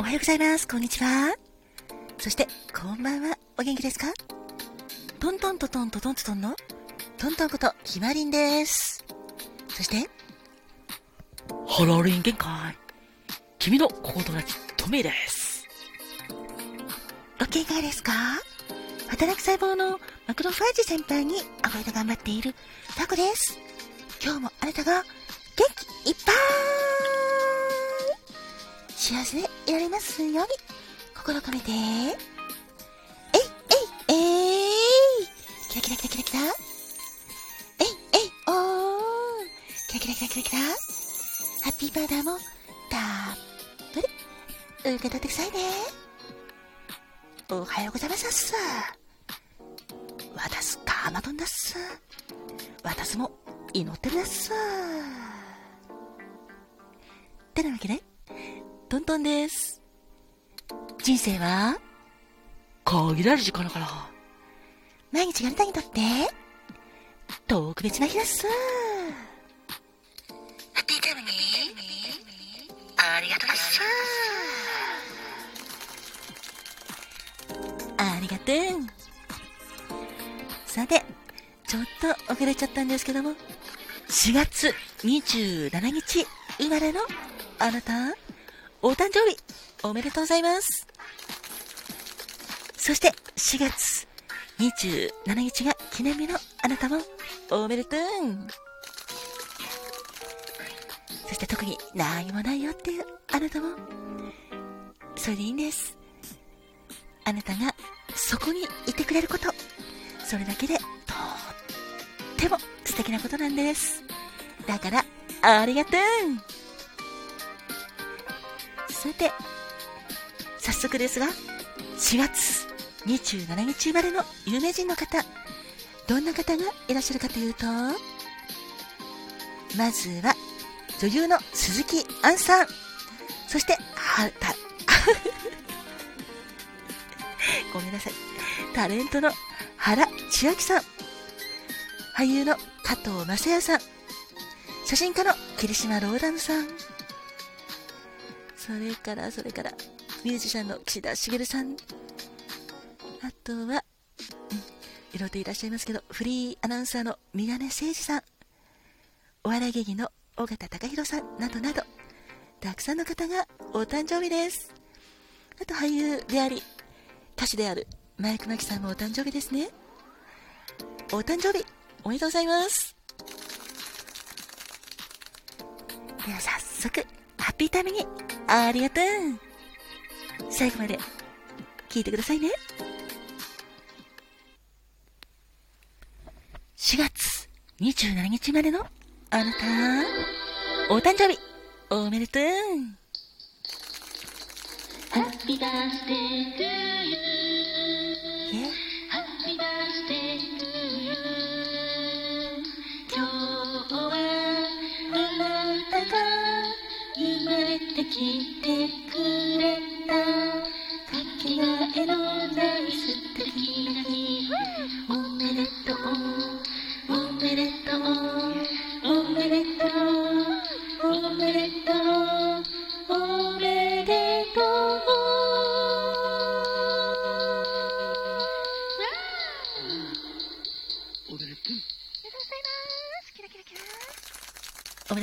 おはようございます。こんにちは。そして、こんばんは。お元気ですか？トントントトントントントンのトントンことひまりんです。そして、ハローリン限界。君の心友達、トミーです。ご機嫌ですか？働く細胞のマクロファージ先輩にアボイド頑張っているタコです。今日もあなたが元気いっぱい幸せでいられますように心込めて、えいえいえいキラキラキラキラキラえいえいおーキラキラキラキラキラハッピーバーダーもたっぷり受け取ってくださいね。おはようございますっす。私、カマドンだっす。私も祈ってるだっす。てなわけで、トントンです。人生は、限られる時間だから。毎日があなたにとって、特別な日だっす。ハッピータイムに、ありがとうだっす。ありがとう。さて、ちょっと遅れちゃったんですけども、4月27日生まれのあなた、お誕生日、おめでとうございます。そして、4月27日が記念日のあなたも、おめでとう。そして特に何もないよっていうあなたも、それでいいんです。あなたがそこにいてくれること、それだけでとっても素敵なことなんです。だから、ありがとうさて、早速ですが、4月27日生まれの有名人の方、どんな方がいらっしゃるかというと、まずは、女優の鈴木杏さん、そして、は、た、ごめんなさい。タレントの原千秋さん。俳優の加藤雅也さん。写真家の桐島ローランさん。それから、それから、ミュージシャンの岸田茂さん。あとは、いろいろといらっしゃいますけど、フリーアナウンサーの三金誠二さん。お笑い芸人の尾形隆弘さんなどなど、たくさんの方がお誕生日です。あと俳優であり、歌手であるマイクマキさんもお誕生日ですね。お誕生日、おめでとうございます。では早速、ビタミン、ありがとう。最後まで、聞いてくださいね。4月27日までの、あなた、お誕生日、おめでとう。ハッピーバースデートゥー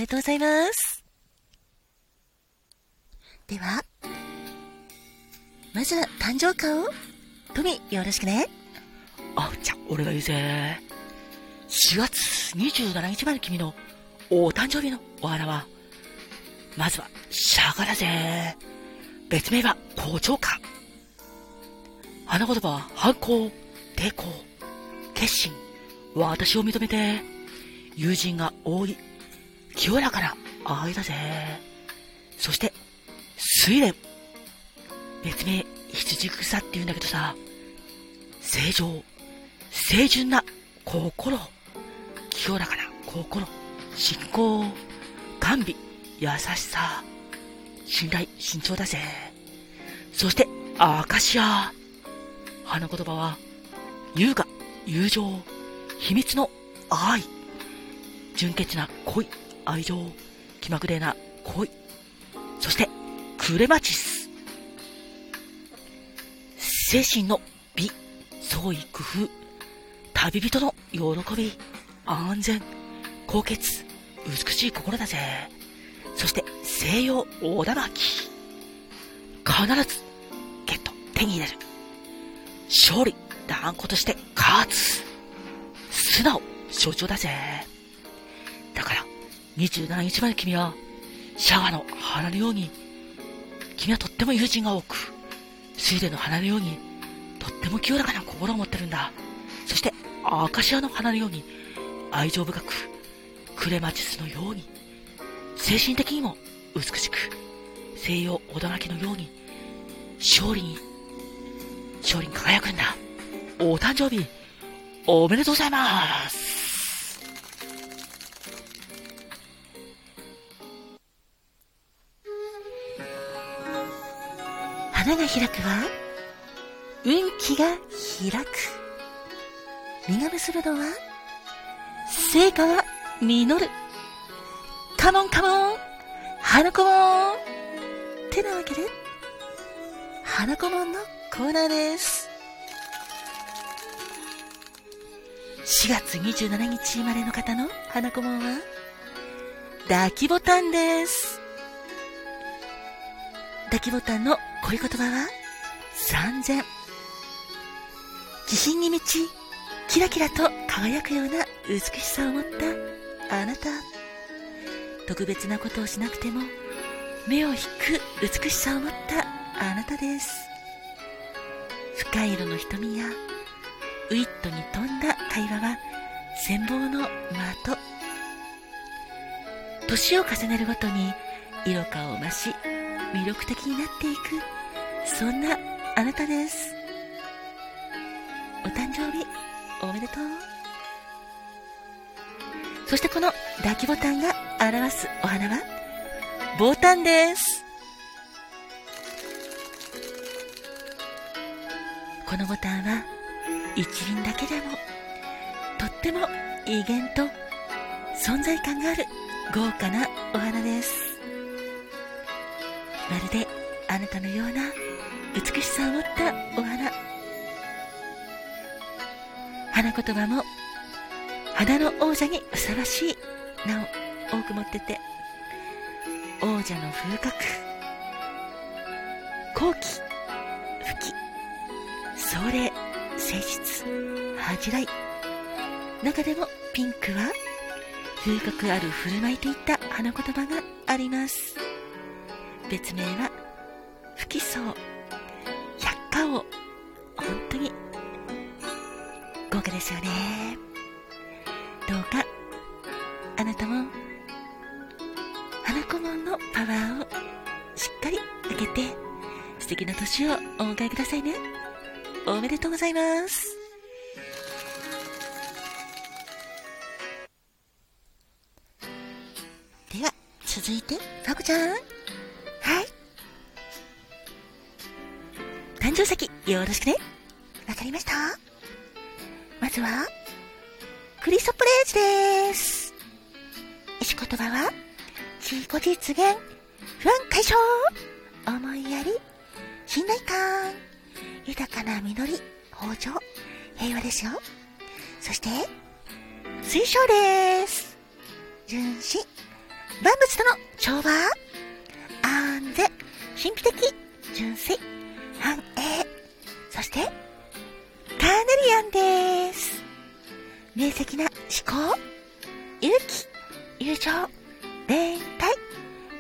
おめでとうございます。では、まずは誕生花を、トミよろしくね。あ、じゃあ、俺が言うぜ。4月27日まで君のお誕生日のお花は、まずは、シャガだぜ。別名は、校長花。花言葉は、反抗、抵抗、決心、私を認めて、友人が多い、清らかな愛だぜ。そして、睡蓮。別名、羊草って言うんだけどさ、正常、清純な心、清らかな心、信仰、甘美、優しさ、信頼、慎重だぜ。そして、アカシア。花言葉は、優雅、友情、秘密の愛、純潔な恋、愛情、気まぐれな恋、そして、クレマチス。精神の美、創意工夫、旅人の喜び、安全、高潔、美しい心だぜ。そして西洋大玉木。必ずゲット、手に入れる。勝利、断固として勝つ。素直、象徴だぜ。27日まで君は、シャワーの花のように、君はとっても友人が多く、水田の花のように、とっても清らかな心を持ってるんだ。そして、アカシアの花のように、愛情深く、クレマチスのように、精神的にも美しく、西洋小田巻のように、勝利に、勝利に輝くんだ。お誕生日、おめでとうございます。花が開くは、運気が開く。実が結ぶのは、成果が実る。カモンカモン花子もんてなわけで、花子もんのコーナーです。4月27日生まれの方の花子もんは、抱きボタンです。抱きボタンの恋言葉は、三千。気品に満ち、キラキラと輝くような美しさを持ったあなた。特別なことをしなくても、目を引く美しさを持ったあなたです。深い色の瞳や、ウィットに富んだ会話は、羨望の的。年を重ねるごとに、色香を増し、魅力的になっていく、そんなあなたです。お誕生日、おめでとう。そしてこの抱きボタンが表すお花は、ボタンです。このボタンは、一輪だけでも、とっても威厳と存在感がある豪華なお花です。まるであなたのような美しさを持ったお花。花言葉も花の王者にふさわしい名を多く持ってて、王者の風格、後期、吹き、壮麗、誠実、恥じらい。中でもピンクは風格ある振る舞いといった花言葉があります。別名は、不起層、百花王。本当に、豪華ですよね。どうか、あなたも、花子門のパワーをしっかり受けて、素敵な年をお迎えくださいね。おめでとうございます。では、続いて、ファコちゃん。はい。誕生石、よろしくね。わかりました？まずは、クリソプレージです。石言葉は、自己実現、不安解消、思いやり、信頼感、豊かな実り、豊穣、平和ですよ。そして、水晶です。純真、万物との調和、安全、神秘的、純粋、繁栄、そして、カーネリアンです。明晰な思考、勇気、友情、連帯、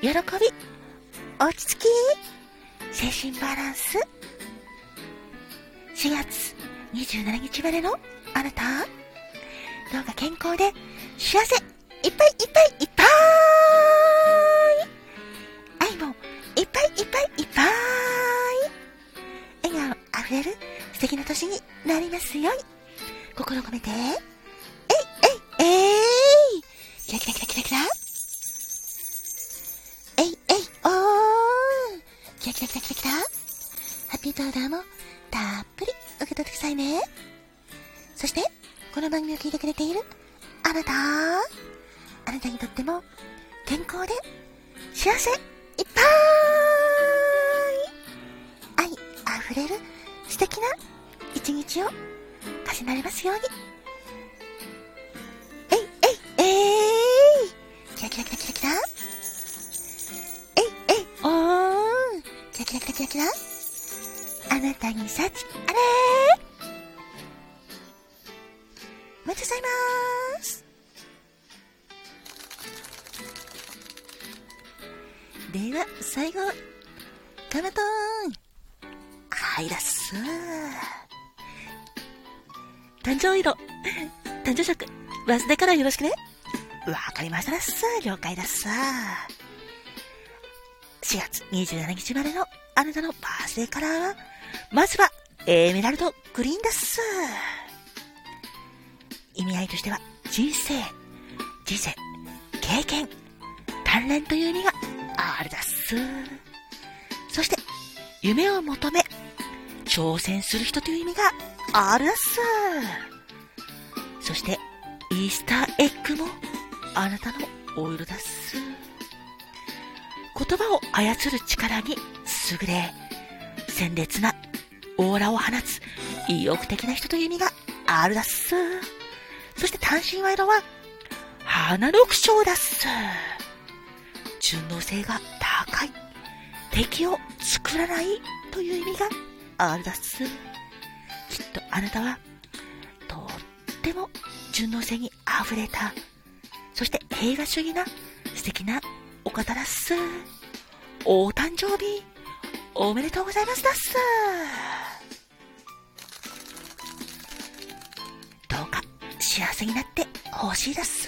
喜び、落ち着き、精神バランス。4月27日までのあなた、どうか健康で幸せ。いっぱいいっぱいいっぱい。愛もいっぱいいっぱいいっぱい。笑顔あふれる素敵な年になりますように。心を込めて、えいえいえい。キラキラキラキラキラ。えいえいおー。キラキラキラキラキラ。ハッピーパウダーもたっぷり受け取ってくださいね。そして、この番組を聞いてくれているあなた、あなたにとっても健康で幸せいっぱい。愛あふれる素敵な一日を重ねられますように。えい、えい、えい。キラキラキラキラキラ。えい、えい、おーん。キラキラキラキラキラ。あなたに幸あれ。おめでとうございます。では、最後、カマトーン。はいらっす誕生色、誕生色、忘れからよろしくね。わかりましたらっす。了解だっす。4月27日までのあなたのバースデーカラーは、まずは、エメラルドグリーンだっす。意味合いとしては、人生、人生、経験、鍛錬という意味があるだっす。そして、夢を求め、挑戦する人という意味があるだっす。そして、イースターエッグもあなたのお色だっす。言葉を操る力に優れ、鮮烈なオーラを放つ意欲的な人という意味があるだっす。そして単身ワイドは、花の口調だっす。順応性が高い。敵を作らないという意味があるだす。きっとあなたは、とっても順応性に溢れた、そして平和主義な素敵なお方だっす。お誕生日、おめでとうございますだっす。どうか幸せになってほしいだっす。